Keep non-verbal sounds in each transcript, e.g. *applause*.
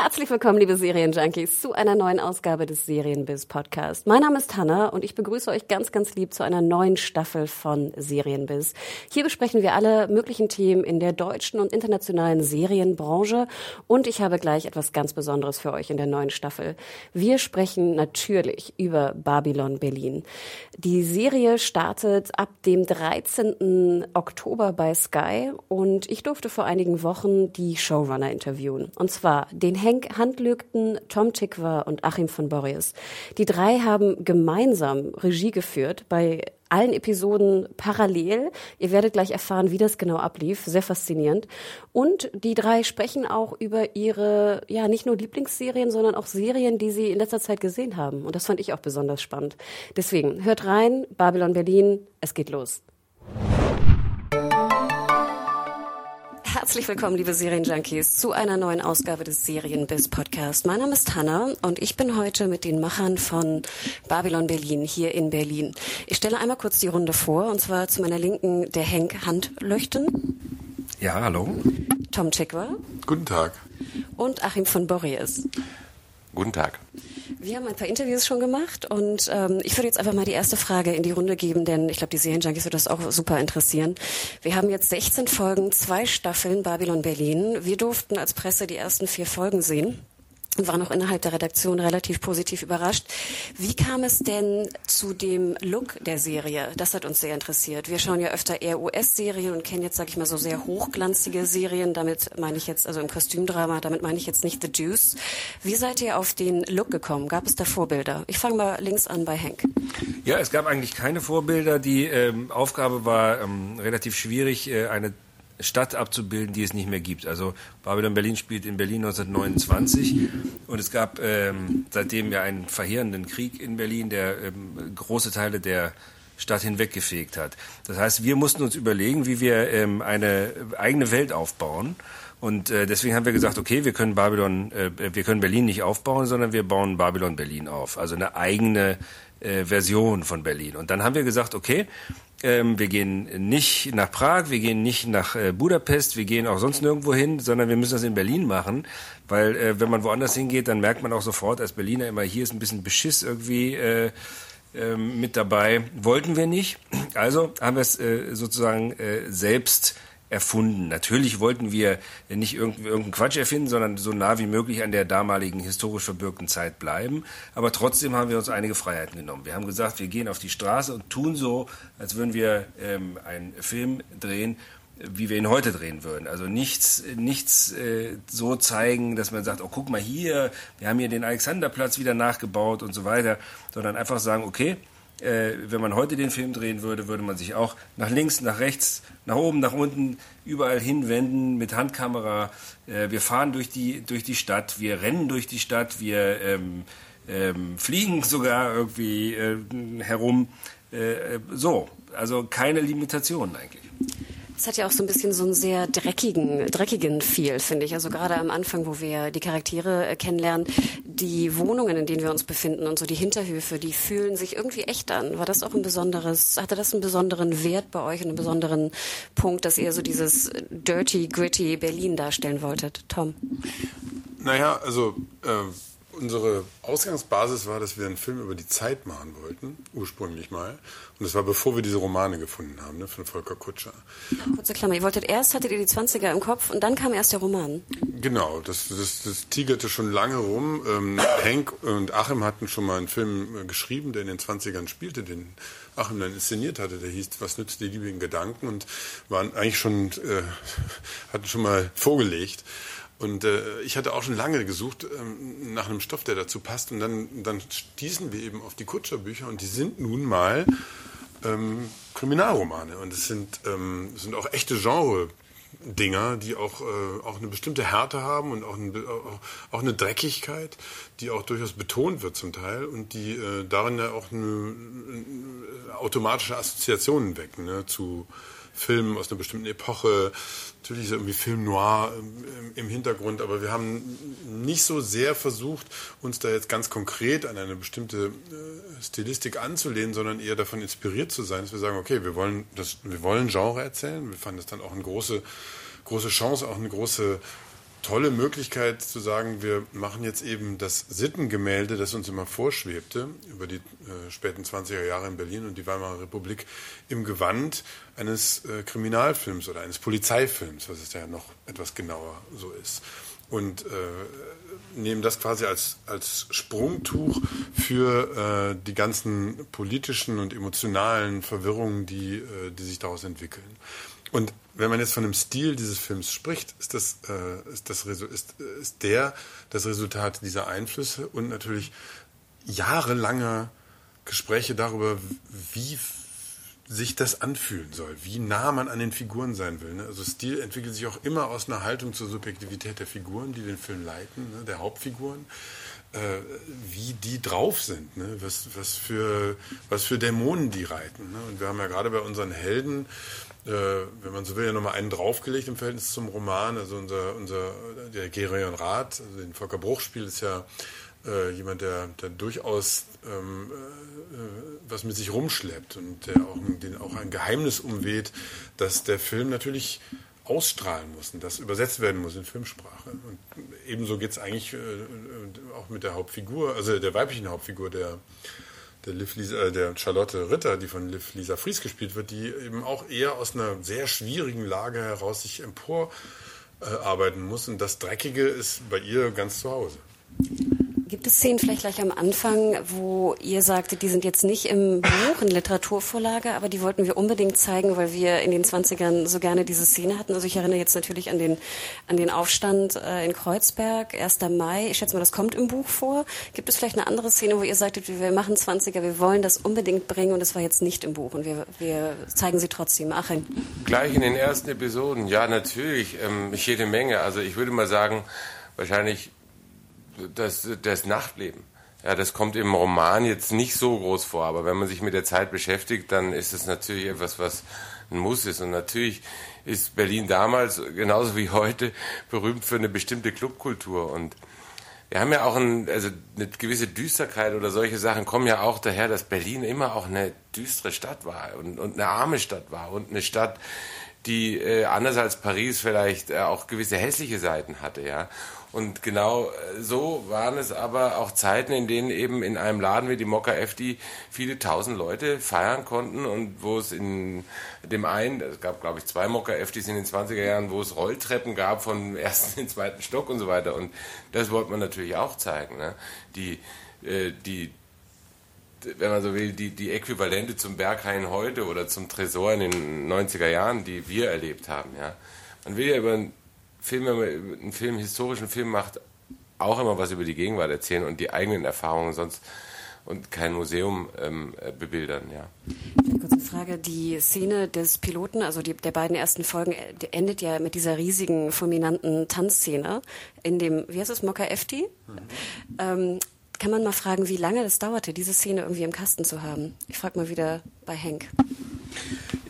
Herzlich willkommen, liebe Serienjunkies, zu einer neuen Ausgabe des Serienbiz Podcast. Mein Name ist Hanna und ich begrüße euch ganz, ganz lieb zu einer neuen Staffel von Serienbiz. Hier besprechen wir alle möglichen Themen in der deutschen und internationalen Serienbranche und ich habe gleich etwas ganz Besonderes für euch in der neuen Staffel. Wir sprechen natürlich über Babylon Berlin. Die Serie startet ab dem 13. Oktober bei Sky und ich durfte vor einigen Wochen die Showrunner interviewen. Und zwar den Henk Handlügten, Tom Tikwa und Achim von Borries. Die drei haben gemeinsam Regie geführt bei allen Episoden parallel. Ihr werdet gleich erfahren, wie das genau ablief. Sehr faszinierend. Und die drei sprechen auch über ihre, ja, nicht nur Lieblingsserien, sondern auch Serien, die sie in letzter Zeit gesehen haben. Und das fand ich auch besonders spannend. Deswegen, hört rein, Babylon Berlin, es geht los. Herzlich willkommen, liebe Serienjunkies, zu einer neuen Ausgabe des Serienbiz Podcast. Mein Name ist Hanna und ich bin heute mit den Machern von Babylon Berlin hier in Berlin. Ich stelle einmal kurz die Runde vor, und zwar zu meiner Linken der Henk Handlöchten. Ja, hallo. Tom Chikwa. Guten Tag. Und Achim von Borries. Guten Tag. Wir haben ein paar Interviews schon gemacht und ähm, ich würde jetzt einfach mal die erste Frage in die Runde geben, denn ich glaube, die Serienjunkies wird das auch super interessieren. Wir haben jetzt 16 Folgen, zwei Staffeln Babylon Berlin. Wir durften als Presse die ersten vier Folgen sehen waren auch innerhalb der Redaktion relativ positiv überrascht. Wie kam es denn zu dem Look der Serie? Das hat uns sehr interessiert. Wir schauen ja öfter eher US-Serien und kennen jetzt, sage ich mal, so sehr hochglanzige Serien. Damit meine ich jetzt, also im Kostümdrama, damit meine ich jetzt nicht The Juice. Wie seid ihr auf den Look gekommen? Gab es da Vorbilder? Ich fange mal links an bei Hank. Ja, es gab eigentlich keine Vorbilder. Die ähm, Aufgabe war ähm, relativ schwierig, äh, eine Stadt abzubilden, die es nicht mehr gibt. Also Babylon Berlin spielt in Berlin 1929 und es gab ähm, seitdem ja einen verheerenden Krieg in Berlin, der ähm, große Teile der Stadt hinweggefegt hat. Das heißt, wir mussten uns überlegen, wie wir ähm, eine eigene Welt aufbauen. Und äh, deswegen haben wir gesagt, okay, wir können Babylon, äh, wir können Berlin nicht aufbauen, sondern wir bauen Babylon Berlin auf. Also eine eigene äh, Version von Berlin. Und dann haben wir gesagt, okay, ähm, wir gehen nicht nach Prag, wir gehen nicht nach äh, Budapest, wir gehen auch sonst nirgendwo hin, sondern wir müssen das in Berlin machen, weil äh, wenn man woanders hingeht, dann merkt man auch sofort als Berliner immer, hier ist ein bisschen Beschiss irgendwie äh, äh, mit dabei. Wollten wir nicht, also haben wir es äh, sozusagen äh, selbst erfunden. Natürlich wollten wir nicht irgendeinen Quatsch erfinden, sondern so nah wie möglich an der damaligen historisch verbürgten Zeit bleiben. Aber trotzdem haben wir uns einige Freiheiten genommen. Wir haben gesagt, wir gehen auf die Straße und tun so, als würden wir ähm, einen Film drehen, wie wir ihn heute drehen würden. Also nichts, nichts äh, so zeigen, dass man sagt, oh guck mal hier, wir haben hier den Alexanderplatz wieder nachgebaut und so weiter, sondern einfach sagen, okay, äh, wenn man heute den Film drehen würde, würde man sich auch nach links, nach rechts, nach oben, nach unten, überall hinwenden mit Handkamera. Äh, wir fahren durch die, durch die Stadt, wir rennen durch die Stadt, wir ähm, ähm, fliegen *laughs* sogar irgendwie äh, herum. Äh, so, also keine Limitationen eigentlich. Es hat ja auch so ein bisschen so einen sehr dreckigen, dreckigen Feel, finde ich. Also gerade am Anfang, wo wir die Charaktere äh, kennenlernen, die Wohnungen, in denen wir uns befinden und so die Hinterhöfe, die fühlen sich irgendwie echt an. War das auch ein besonderes, hatte das einen besonderen Wert bei euch einen besonderen Punkt, dass ihr so dieses dirty, gritty Berlin darstellen wolltet? Tom? Naja, also äh, unsere Ausgangsbasis war, dass wir einen Film über die Zeit machen wollten, ursprünglich mal. Und das war bevor wir diese Romane gefunden haben, ne, von Volker Kutscher. Kurze Klammer, ihr wolltet erst, hattet ihr die 20er im Kopf und dann kam erst der Roman. Genau, das, das, das tigerte schon lange rum. Ähm, Henk und Achim hatten schon mal einen Film äh, geschrieben, der in den 20ern spielte, den Achim dann inszeniert hatte. Der hieß Was nützt die liebigen Gedanken und waren eigentlich schon, äh, *laughs* hatten schon mal vorgelegt. Und äh, ich hatte auch schon lange gesucht ähm, nach einem Stoff, der dazu passt. Und dann, dann stießen wir eben auf die Kutscherbücher und die sind nun mal ähm, Kriminalromane. Und es sind, ähm, es sind auch echte Genre. Dinger, die auch, äh, auch eine bestimmte Härte haben und auch, ein, auch, eine Dreckigkeit, die auch durchaus betont wird zum Teil und die äh, darin ja auch eine, eine automatische Assoziationen wecken ne, zu Filmen aus einer bestimmten Epoche. Natürlich ist irgendwie Film noir im, im, Hintergrund, aber wir haben nicht so sehr versucht, uns da jetzt ganz konkret an eine bestimmte äh, Stilistik anzulehnen, sondern eher davon inspiriert zu sein, dass wir sagen, okay, wir wollen das, wir wollen Genre erzählen. Wir fanden das dann auch eine große, große Chance, auch eine große tolle Möglichkeit zu sagen, wir machen jetzt eben das Sittengemälde, das uns immer vorschwebte, über die äh, späten 20er Jahre in Berlin und die Weimarer Republik, im Gewand eines äh, Kriminalfilms oder eines Polizeifilms, was es ja noch etwas genauer so ist. Und äh, nehmen das quasi als, als Sprungtuch für äh, die ganzen politischen und emotionalen Verwirrungen, die, äh, die sich daraus entwickeln. Und wenn man jetzt von dem Stil dieses Films spricht, ist, das, äh, ist, das, ist, ist der das Resultat dieser Einflüsse und natürlich jahrelange Gespräche darüber, wie sich das anfühlen soll, wie nah man an den Figuren sein will. Ne? Also Stil entwickelt sich auch immer aus einer Haltung zur Subjektivität der Figuren, die den Film leiten, ne? der Hauptfiguren, äh, wie die drauf sind, ne? was, was, für, was für Dämonen die reiten. Ne? Und wir haben ja gerade bei unseren Helden äh, wenn man so will, ja nochmal einen draufgelegt im Verhältnis zum Roman. Also unser, unser der Gerion Rath, also den Volker Bruch spielt, ist ja äh, jemand, der, der durchaus ähm, äh, was mit sich rumschleppt und der auch, den auch ein Geheimnis umweht, dass der Film natürlich ausstrahlen muss das übersetzt werden muss in Filmsprache. Und ebenso geht es eigentlich äh, auch mit der Hauptfigur, also der weiblichen Hauptfigur, der der, Liv Lisa, äh, der Charlotte Ritter, die von Liv Lisa Fries gespielt wird, die eben auch eher aus einer sehr schwierigen Lage heraus sich emporarbeiten äh, muss. Und das Dreckige ist bei ihr ganz zu Hause. Gibt es Szenen vielleicht gleich am Anfang, wo ihr sagtet, die sind jetzt nicht im Buch, in Literaturvorlage, aber die wollten wir unbedingt zeigen, weil wir in den 20ern so gerne diese Szene hatten. Also ich erinnere jetzt natürlich an den, an den Aufstand äh, in Kreuzberg, 1. Mai. Ich schätze mal, das kommt im Buch vor. Gibt es vielleicht eine andere Szene, wo ihr sagtet, wir machen 20er, wir wollen das unbedingt bringen und es war jetzt nicht im Buch und wir, wir zeigen sie trotzdem. Achim. Gleich in den ersten Episoden, ja natürlich, ähm, jede Menge. Also ich würde mal sagen, wahrscheinlich das, das Nachtleben. Ja, das kommt im Roman jetzt nicht so groß vor, aber wenn man sich mit der Zeit beschäftigt, dann ist es natürlich etwas, was ein Muss ist. Und natürlich ist Berlin damals, genauso wie heute, berühmt für eine bestimmte Clubkultur. Und wir haben ja auch ein, also eine gewisse Düsterkeit oder solche Sachen kommen ja auch daher, dass Berlin immer auch eine düstere Stadt war und, und eine arme Stadt war und eine Stadt, die äh, anders als Paris vielleicht äh, auch gewisse hässliche Seiten hatte, ja. Und genau äh, so waren es aber auch Zeiten, in denen eben in einem Laden wie die Mokka FD viele tausend Leute feiern konnten und wo es in dem einen, es gab glaube ich zwei Mokka FDs in den 20er Jahren, wo es Rolltreppen gab vom *laughs* ersten in den zweiten Stock und so weiter. Und das wollte man natürlich auch zeigen. Ne? Die, äh, die, wenn man so will, die, die Äquivalente zum Berghain heute oder zum Tresor in den 90er Jahren, die wir erlebt haben. Ja. Man will ja über Film, wenn man einen Film, historischen Film macht, auch immer was über die Gegenwart erzählen und die eigenen Erfahrungen sonst und kein Museum ähm, äh, bebildern, ja. Kurze Frage, die Szene des Piloten, also die, der beiden ersten Folgen, äh, endet ja mit dieser riesigen, fulminanten Tanzszene in dem, wie heißt es, Mokka Efti? Mhm. Ähm, kann man mal fragen, wie lange das dauerte, diese Szene irgendwie im Kasten zu haben? Ich frage mal wieder bei Henk.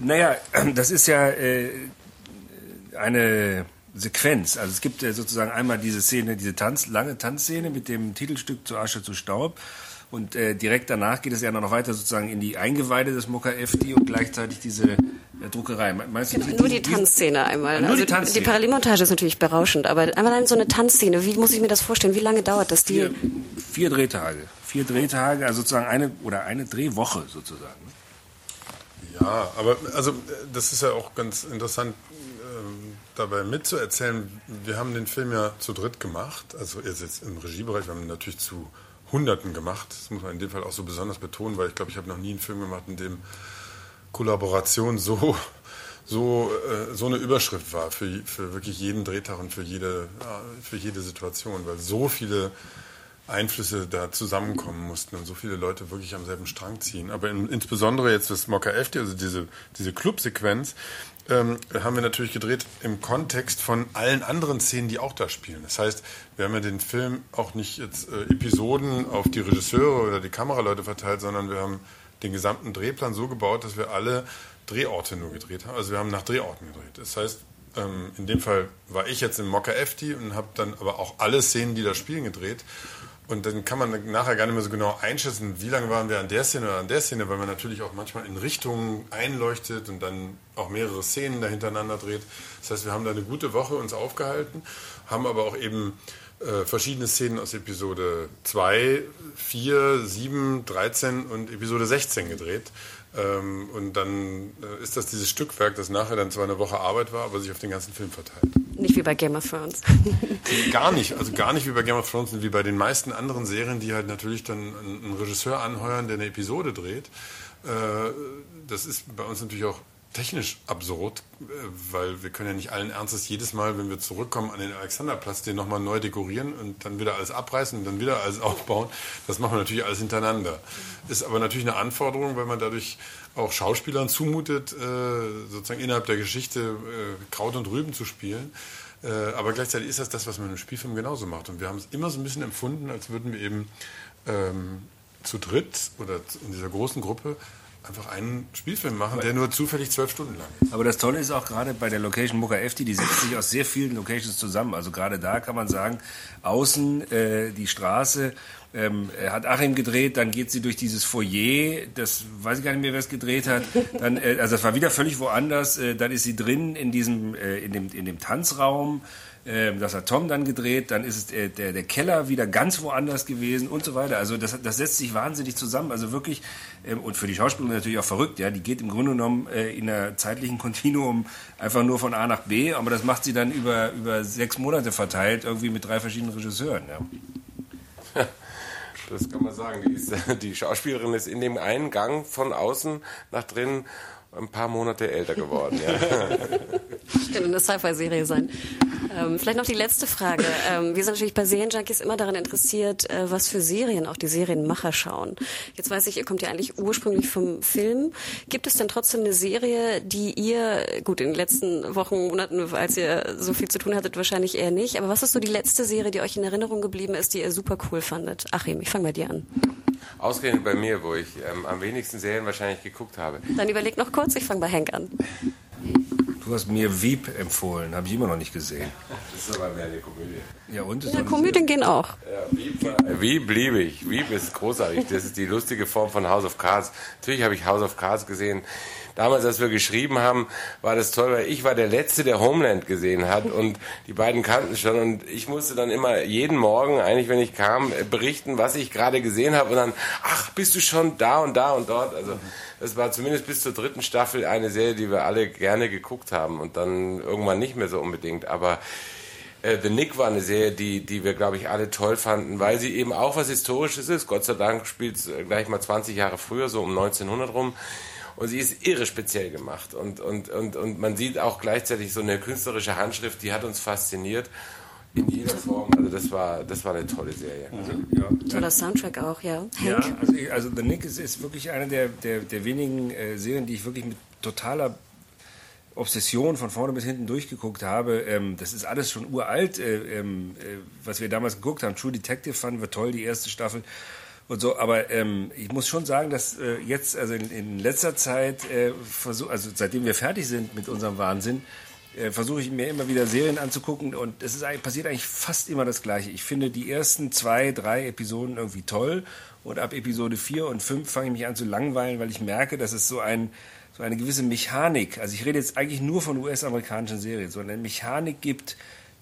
Naja, das ist ja äh, eine Sequenz. Also es gibt ja sozusagen einmal diese Szene, diese Tanz, lange Tanzszene mit dem Titelstück zu Asche zu Staub. Und äh, direkt danach geht es ja noch weiter sozusagen in die Eingeweide des Mokka FD und gleichzeitig diese äh, Druckerei. Meinst du, genau, die, nur die, die Tanzszene einmal. Nur also die, Tanzszene. die Parallelmontage ist natürlich berauschend, aber einmal so eine Tanzszene, wie muss ich mir das vorstellen? Wie lange dauert das? Die vier, vier Drehtage. Vier Drehtage, also sozusagen eine oder eine Drehwoche sozusagen. Ja, aber also das ist ja auch ganz interessant dabei mitzuerzählen, wir haben den Film ja zu dritt gemacht, also jetzt im Regiebereich, wir haben ihn natürlich zu Hunderten gemacht. Das muss man in dem Fall auch so besonders betonen, weil ich glaube, ich habe noch nie einen Film gemacht, in dem Kollaboration so, so, äh, so eine Überschrift war für, für wirklich jeden Drehtag und für jede, für jede Situation, weil so viele Einflüsse da zusammenkommen mussten und so viele Leute wirklich am selben Strang ziehen. Aber in, insbesondere jetzt das Mokka FD, also diese, diese Club-Sequenz, ähm, haben wir natürlich gedreht im Kontext von allen anderen Szenen, die auch da spielen. Das heißt, wir haben ja den Film auch nicht jetzt äh, Episoden auf die Regisseure oder die Kameraleute verteilt, sondern wir haben den gesamten Drehplan so gebaut, dass wir alle Drehorte nur gedreht haben. Also wir haben nach Drehorten gedreht. Das heißt, ähm, in dem Fall war ich jetzt in Mokka Efti und habe dann aber auch alle Szenen, die da spielen, gedreht. Und dann kann man nachher gar nicht mehr so genau einschätzen, wie lange waren wir an der Szene oder an der Szene, weil man natürlich auch manchmal in Richtungen einleuchtet und dann auch mehrere Szenen dahintereinander dreht. Das heißt, wir haben da eine gute Woche uns aufgehalten, haben aber auch eben äh, verschiedene Szenen aus Episode 2, 4, 7, 13 und Episode 16 gedreht. Ähm, und dann äh, ist das dieses Stückwerk, das nachher dann zwar eine Woche Arbeit war, aber sich auf den ganzen Film verteilt. Nicht wie bei Game of Thrones. *laughs* gar nicht, also gar nicht wie bei Game of Thrones und wie bei den meisten anderen Serien, die halt natürlich dann einen Regisseur anheuern, der eine Episode dreht. Äh, das ist bei uns natürlich auch technisch absurd, äh, weil wir können ja nicht allen Ernstes jedes Mal, wenn wir zurückkommen an den Alexanderplatz, den nochmal neu dekorieren und dann wieder alles abreißen und dann wieder alles *laughs* aufbauen. Das machen wir natürlich alles hintereinander. Ist aber natürlich eine Anforderung, weil man dadurch auch Schauspielern zumutet, äh, sozusagen innerhalb der Geschichte äh, Kraut und Rüben zu spielen. Aber gleichzeitig ist das das, was man im Spielfilm genauso macht. Und wir haben es immer so ein bisschen empfunden, als würden wir eben ähm, zu dritt oder in dieser großen Gruppe einfach einen Spielfilm machen, der nur zufällig zwölf Stunden lang ist. Aber das Tolle ist auch gerade bei der Location Mucka Efti, die setzt sich aus sehr vielen Locations zusammen. Also gerade da kann man sagen, außen äh, die Straße ähm, hat Achim gedreht, dann geht sie durch dieses Foyer, das weiß ich gar nicht mehr, wer es gedreht hat. Dann, äh, also das war wieder völlig woanders. Äh, dann ist sie drin in diesem, äh, in dem, in dem Tanzraum. Ähm, das hat Tom dann gedreht, dann ist es der, der, der, Keller wieder ganz woanders gewesen und so weiter. Also das, das setzt sich wahnsinnig zusammen. Also wirklich, ähm, und für die Schauspielerin natürlich auch verrückt, ja, die geht im Grunde genommen äh, in einer zeitlichen Kontinuum einfach nur von A nach B, aber das macht sie dann über, über sechs Monate verteilt, irgendwie mit drei verschiedenen Regisseuren. Ja. Das kann man sagen. Die, ist, *laughs* die Schauspielerin ist in dem einen Gang von außen nach drinnen ein paar Monate älter geworden. Ja. *laughs* Könnte eine Sci-Fi-Serie sein. Ähm, vielleicht noch die letzte Frage. Ähm, wir sind natürlich bei Serienjunkies immer daran interessiert, äh, was für Serien auch die Serienmacher schauen. Jetzt weiß ich, ihr kommt ja eigentlich ursprünglich vom Film. Gibt es denn trotzdem eine Serie, die ihr, gut, in den letzten Wochen, Monaten, als ihr so viel zu tun hattet, wahrscheinlich eher nicht, aber was ist so die letzte Serie, die euch in Erinnerung geblieben ist, die ihr super cool fandet? Achim, ich fange bei dir an. Ausgerechnet bei mir, wo ich ähm, am wenigsten Serien wahrscheinlich geguckt habe. Dann überleg noch kurz, ich fange bei Henk an. Du hast mir Wieb empfohlen, habe ich immer noch nicht gesehen. Das ist aber mehr eine Komödie. Ja, und? Ja, Komödien gehen auch. Ja, Wieb, Wieb liebe ich. Wieb ist großartig. Das ist die lustige Form von House of Cards. Natürlich habe ich House of Cards gesehen damals, als wir geschrieben haben, war das toll, weil ich war der Letzte, der Homeland gesehen hat und die beiden kannten schon und ich musste dann immer jeden Morgen, eigentlich wenn ich kam, berichten, was ich gerade gesehen habe und dann, ach, bist du schon da und da und dort. Also das war zumindest bis zur dritten Staffel eine Serie, die wir alle gerne geguckt haben und dann irgendwann nicht mehr so unbedingt. Aber äh, The Nick war eine Serie, die, die wir, glaube ich, alle toll fanden, weil sie eben auch was Historisches ist. Gott sei Dank spielt es gleich mal 20 Jahre früher, so um 1900 rum. Und sie ist irre speziell gemacht. Und, und, und, und man sieht auch gleichzeitig so eine künstlerische Handschrift, die hat uns fasziniert. In jeder Form. Also das war, das war eine tolle Serie. Also, ja. Toller Soundtrack auch, ja. Ja, also, also The Nick ist, ist wirklich eine der, der, der wenigen äh, Serien, die ich wirklich mit totaler Obsession von vorne bis hinten durchgeguckt habe. Ähm, das ist alles schon uralt, äh, ähm, äh, was wir damals geguckt haben. True Detective fanden wir toll, die erste Staffel und so. Aber ähm, ich muss schon sagen, dass äh, jetzt, also in, in letzter Zeit, äh, versuch, also seitdem wir fertig sind mit unserem Wahnsinn, äh, versuche ich mir immer wieder Serien anzugucken und es ist eigentlich, passiert eigentlich fast immer das Gleiche. Ich finde die ersten zwei, drei Episoden irgendwie toll und ab Episode vier und fünf fange ich mich an zu langweilen, weil ich merke, dass es so ein so eine gewisse Mechanik, also ich rede jetzt eigentlich nur von US-amerikanischen Serien, so eine Mechanik gibt,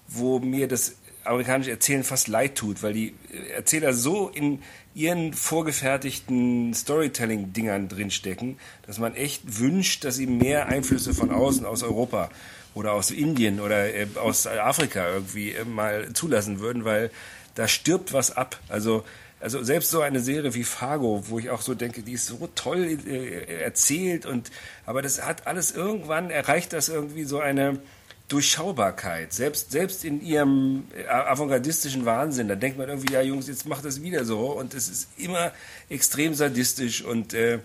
wo mir das amerikanische Erzählen fast leid tut, weil die Erzähler so in ihren vorgefertigten Storytelling-Dingern drinstecken, dass man echt wünscht, dass sie mehr Einflüsse von außen, aus Europa oder aus Indien oder äh, aus Afrika irgendwie äh, mal zulassen würden, weil da stirbt was ab. Also also selbst so eine Serie wie Fargo, wo ich auch so denke, die ist so toll äh, erzählt und aber das hat alles irgendwann erreicht das irgendwie so eine Durchschaubarkeit, selbst, selbst in ihrem äh, avantgardistischen Wahnsinn, da denkt man irgendwie, ja Jungs, jetzt macht das wieder so und es ist immer extrem sadistisch und äh,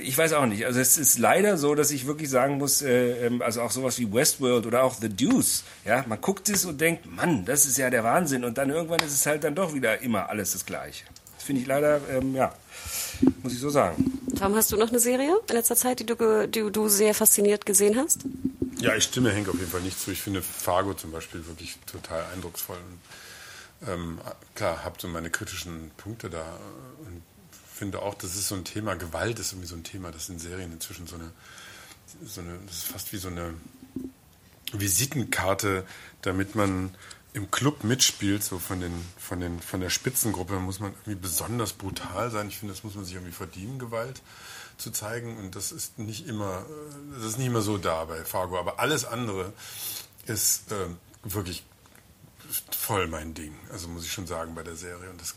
ich weiß auch nicht. Also es ist leider so, dass ich wirklich sagen muss, äh, ähm, also auch sowas wie Westworld oder auch The Deuce, ja, man guckt es und denkt, Mann, das ist ja der Wahnsinn und dann irgendwann ist es halt dann doch wieder immer alles das Gleiche. Das finde ich leider, ähm, ja, muss ich so sagen. Tom, hast du noch eine Serie in letzter Zeit, die du, die du sehr fasziniert gesehen hast? Ja, ich stimme Henk auf jeden Fall nicht zu. Ich finde Fargo zum Beispiel wirklich total eindrucksvoll. Und, ähm, klar, habe so meine kritischen Punkte da und finde auch, das ist so ein Thema, Gewalt ist irgendwie so ein Thema, das in Serien inzwischen so eine, so eine das ist fast wie so eine Visitenkarte, damit man im Club mitspielt, so von, den, von, den, von der Spitzengruppe, muss man irgendwie besonders brutal sein. Ich finde, das muss man sich irgendwie verdienen, Gewalt zu zeigen. Und das ist nicht immer, das ist nicht immer so da bei Fargo. Aber alles andere ist äh, wirklich voll mein Ding. Also muss ich schon sagen bei der Serie. Und das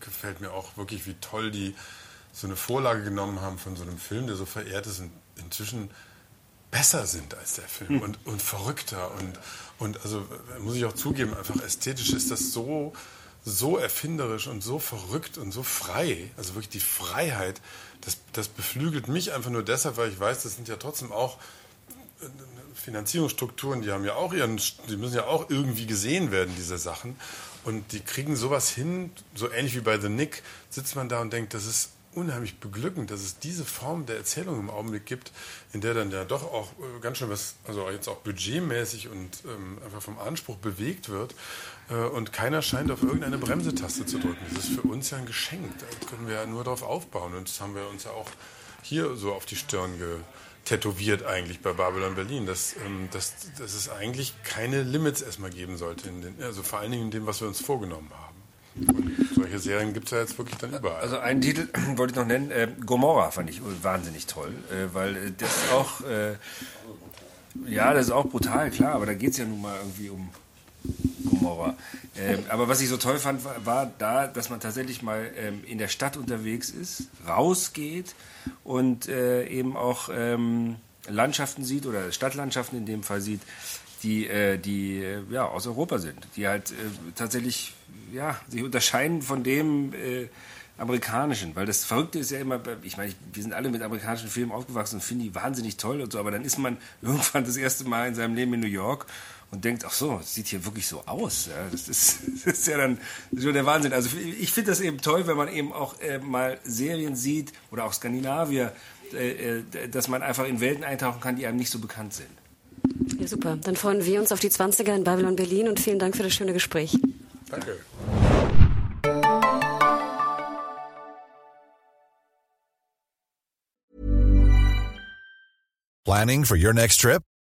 gefällt mir auch wirklich, wie toll die so eine Vorlage genommen haben von so einem Film, der so verehrt ist und inzwischen besser sind als der Film hm. und, und verrückter und, und also muss ich auch zugeben, einfach ästhetisch ist das so, so erfinderisch und so verrückt und so frei. Also wirklich die Freiheit, das, das beflügelt mich einfach nur deshalb, weil ich weiß, das sind ja trotzdem auch äh, Finanzierungsstrukturen, die haben ja auch ihren, die müssen ja auch irgendwie gesehen werden, diese Sachen. Und die kriegen sowas hin, so ähnlich wie bei The Nick, sitzt man da und denkt, das ist unheimlich beglückend, dass es diese Form der Erzählung im Augenblick gibt, in der dann ja doch auch äh, ganz schön was, also jetzt auch budgetmäßig und ähm, einfach vom Anspruch bewegt wird. Äh, und keiner scheint auf irgendeine Bremsetaste zu drücken. Das ist für uns ja ein Geschenk. Da können wir ja nur darauf aufbauen. Und das haben wir uns ja auch hier so auf die Stirn tätowiert eigentlich bei Babylon Berlin, dass, ähm, dass, dass es eigentlich keine Limits erstmal geben sollte, den, also vor allen Dingen in dem, was wir uns vorgenommen haben. Solche Serien gibt es ja jetzt wirklich dann überall. Also einen Titel *clears throat* wollte ich noch nennen, äh, Gomorra fand ich wahnsinnig toll, äh, weil äh, das auch, äh, ja, das ist auch brutal, klar, aber da geht es ja nun mal irgendwie um Gomorra. Ähm, aber was ich so toll fand, war, war da, dass man tatsächlich mal ähm, in der Stadt unterwegs ist, rausgeht und äh, eben auch ähm, Landschaften sieht oder Stadtlandschaften in dem Fall sieht, die, äh, die äh, ja, aus Europa sind, die halt äh, tatsächlich ja, sich unterscheiden von dem äh, amerikanischen, weil das Verrückte ist ja immer, ich meine, wir sind alle mit amerikanischen Filmen aufgewachsen und finden die wahnsinnig toll und so, aber dann ist man *laughs* irgendwann das erste Mal in seinem Leben in New York und denkt, ach so, das sieht hier wirklich so aus. Ja, das, ist, *laughs* das ist ja dann schon der Wahnsinn. Also ich finde das eben toll, wenn man eben auch äh, mal Serien sieht oder auch Skandinavier, äh, äh dass man einfach in Welten eintauchen kann, die einem nicht so bekannt sind. Ja, super. Dann freuen wir uns auf die 20er in Babylon Berlin und vielen Dank für das schöne Gespräch. Danke. Planning for your next trip?